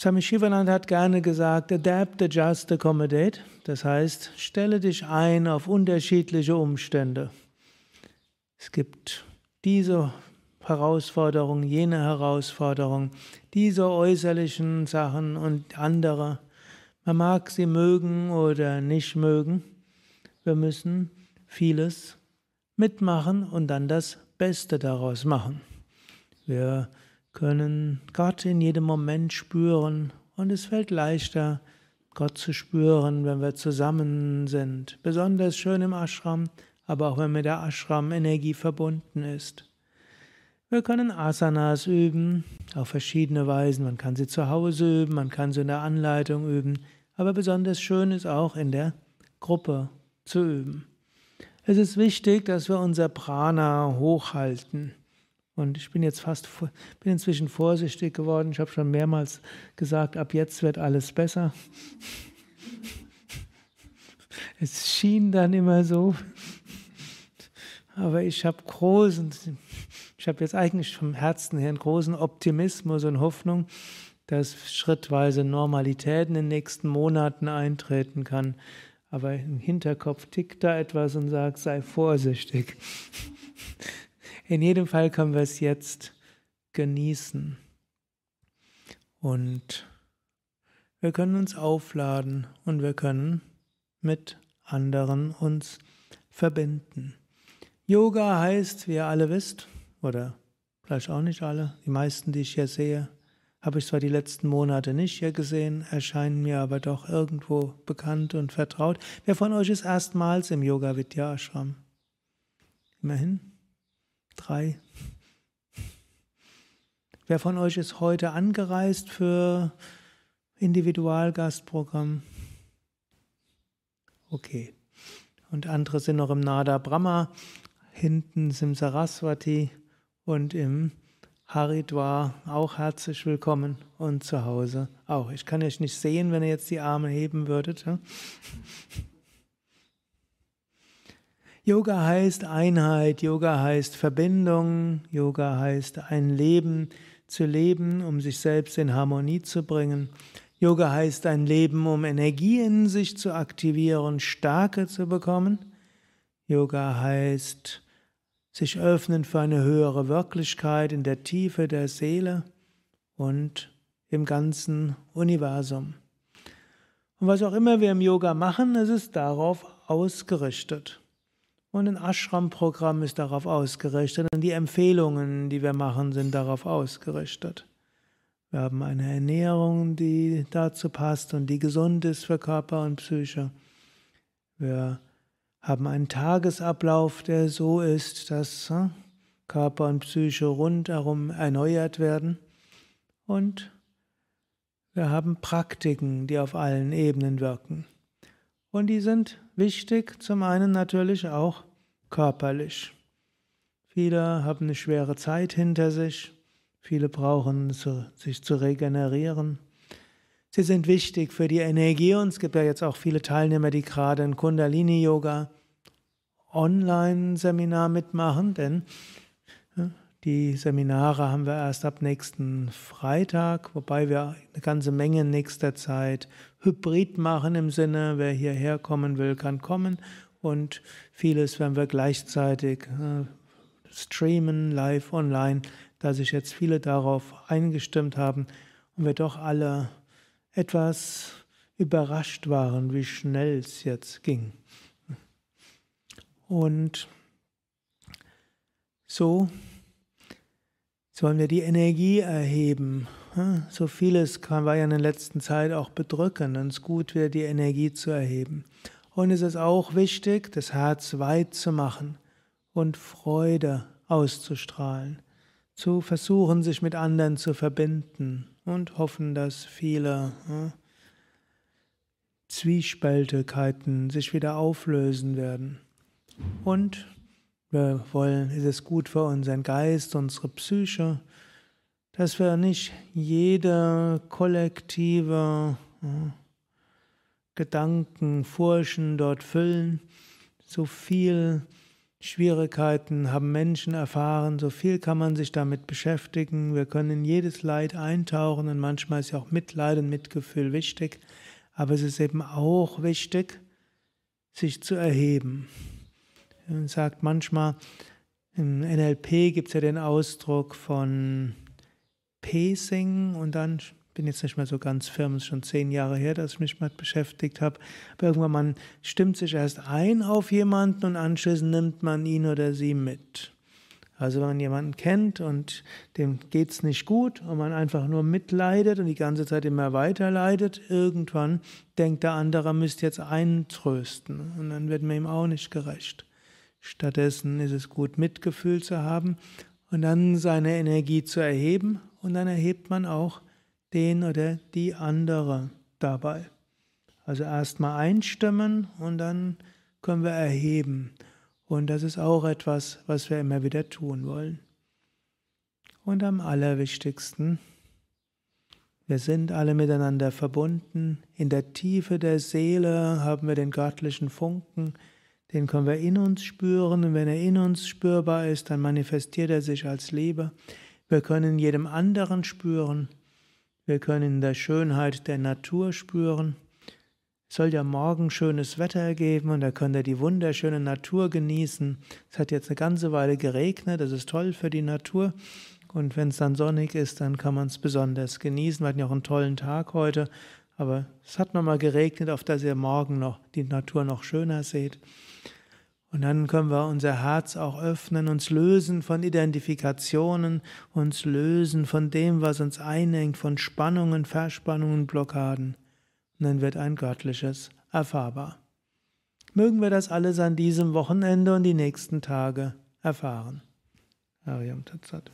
Swami Shivananda hat gerne gesagt, adapt, adjust, accommodate. Das heißt, stelle dich ein auf unterschiedliche Umstände. Es gibt diese Herausforderung, jene Herausforderung, diese äußerlichen Sachen und andere. Man mag sie mögen oder nicht mögen. Wir müssen vieles mitmachen und dann das Beste daraus machen. Wir können Gott in jedem Moment spüren und es fällt leichter, Gott zu spüren, wenn wir zusammen sind. Besonders schön im Ashram, aber auch wenn mit der Ashram-Energie verbunden ist. Wir können Asanas üben auf verschiedene Weisen. Man kann sie zu Hause üben, man kann sie in der Anleitung üben, aber besonders schön ist auch in der Gruppe zu üben. Es ist wichtig, dass wir unser Prana hochhalten. Und ich bin jetzt fast, bin inzwischen vorsichtig geworden. Ich habe schon mehrmals gesagt, ab jetzt wird alles besser. Es schien dann immer so. Aber ich habe großen, ich habe jetzt eigentlich vom Herzen her einen großen Optimismus und Hoffnung, dass schrittweise Normalität in den nächsten Monaten eintreten kann. Aber im Hinterkopf tickt da etwas und sagt, sei vorsichtig. In jedem Fall können wir es jetzt genießen. Und wir können uns aufladen und wir können mit anderen uns verbinden. Yoga heißt, wie ihr alle wisst, oder vielleicht auch nicht alle, die meisten, die ich hier sehe, habe ich zwar die letzten Monate nicht hier gesehen, erscheinen mir aber doch irgendwo bekannt und vertraut. Wer von euch ist erstmals im Yoga Vidya Ashram? Immerhin? Drei. Wer von euch ist heute angereist für Individualgastprogramm? Okay. Und andere sind noch im Nada Brahma, hinten sind Saraswati und im Haridwar auch herzlich willkommen und zu Hause auch. Ich kann euch nicht sehen, wenn ihr jetzt die Arme heben würdet. Yoga heißt Einheit, Yoga heißt Verbindung, Yoga heißt ein Leben zu leben, um sich selbst in Harmonie zu bringen. Yoga heißt ein Leben, um Energie in sich zu aktivieren, Stärke zu bekommen. Yoga heißt sich öffnen für eine höhere Wirklichkeit in der Tiefe der Seele und im ganzen Universum. Und was auch immer wir im Yoga machen, es ist darauf ausgerichtet. Und ein Ashram-Programm ist darauf ausgerichtet und die Empfehlungen, die wir machen, sind darauf ausgerichtet. Wir haben eine Ernährung, die dazu passt und die gesund ist für Körper und Psyche. Wir haben einen Tagesablauf, der so ist, dass hm, Körper und Psyche rundherum erneuert werden. Und wir haben Praktiken, die auf allen Ebenen wirken. Und die sind wichtig, zum einen natürlich auch körperlich. Viele haben eine schwere Zeit hinter sich, viele brauchen sich zu regenerieren. Sie sind wichtig für die Energie und es gibt ja jetzt auch viele Teilnehmer, die gerade ein Kundalini-Yoga Online-Seminar mitmachen, denn die Seminare haben wir erst ab nächsten Freitag, wobei wir eine ganze Menge in nächster Zeit hybrid machen im Sinne, wer hierher kommen will, kann kommen und vieles werden wir gleichzeitig äh, streamen, live, online, da sich jetzt viele darauf eingestimmt haben und wir doch alle etwas überrascht waren, wie schnell es jetzt ging. Und so sollen wir die Energie erheben. So vieles war ja in der letzten Zeit auch bedrückend und es ist gut, wieder die Energie zu erheben. Und es ist auch wichtig, das Herz weit zu machen und Freude auszustrahlen, zu versuchen, sich mit anderen zu verbinden und hoffen, dass viele ja, Zwiespältigkeiten sich wieder auflösen werden. Und wir wollen, ist es gut für unseren Geist, unsere Psyche, dass wir nicht jede kollektive ja, Gedanken, Furchen dort füllen, so viel Schwierigkeiten haben Menschen erfahren, so viel kann man sich damit beschäftigen. Wir können in jedes Leid eintauchen und manchmal ist ja auch Mitleid und Mitgefühl wichtig. Aber es ist eben auch wichtig, sich zu erheben. Man sagt manchmal, im NLP gibt es ja den Ausdruck von Pacing und dann bin jetzt nicht mehr so ganz firm, es ist schon zehn Jahre her, dass ich mich mit beschäftigt habe. Aber irgendwann man stimmt sich erst ein auf jemanden und anschließend nimmt man ihn oder sie mit. Also wenn man jemanden kennt und dem geht es nicht gut und man einfach nur mitleidet und die ganze Zeit immer weiter leidet, irgendwann denkt der andere, müsste jetzt einen trösten und dann wird man ihm auch nicht gerecht. Stattdessen ist es gut, Mitgefühl zu haben und dann seine Energie zu erheben und dann erhebt man auch den oder die andere dabei. Also erstmal einstimmen und dann können wir erheben. Und das ist auch etwas, was wir immer wieder tun wollen. Und am allerwichtigsten, wir sind alle miteinander verbunden. In der Tiefe der Seele haben wir den göttlichen Funken, den können wir in uns spüren. Und wenn er in uns spürbar ist, dann manifestiert er sich als Liebe. Wir können jedem anderen spüren. Wir können in der Schönheit der Natur spüren. Es soll ja morgen schönes Wetter geben und da könnt ihr die wunderschöne Natur genießen. Es hat jetzt eine ganze Weile geregnet, das ist toll für die Natur. Und wenn es dann sonnig ist, dann kann man es besonders genießen. Wir hatten ja auch einen tollen Tag heute, aber es hat nochmal geregnet, auf dass ihr morgen noch die Natur noch schöner seht. Und dann können wir unser Herz auch öffnen, uns lösen von Identifikationen, uns lösen von dem, was uns einengt, von Spannungen, Verspannungen, Blockaden. Und dann wird ein göttliches erfahrbar. Mögen wir das alles an diesem Wochenende und die nächsten Tage erfahren. Ariam Tatsat.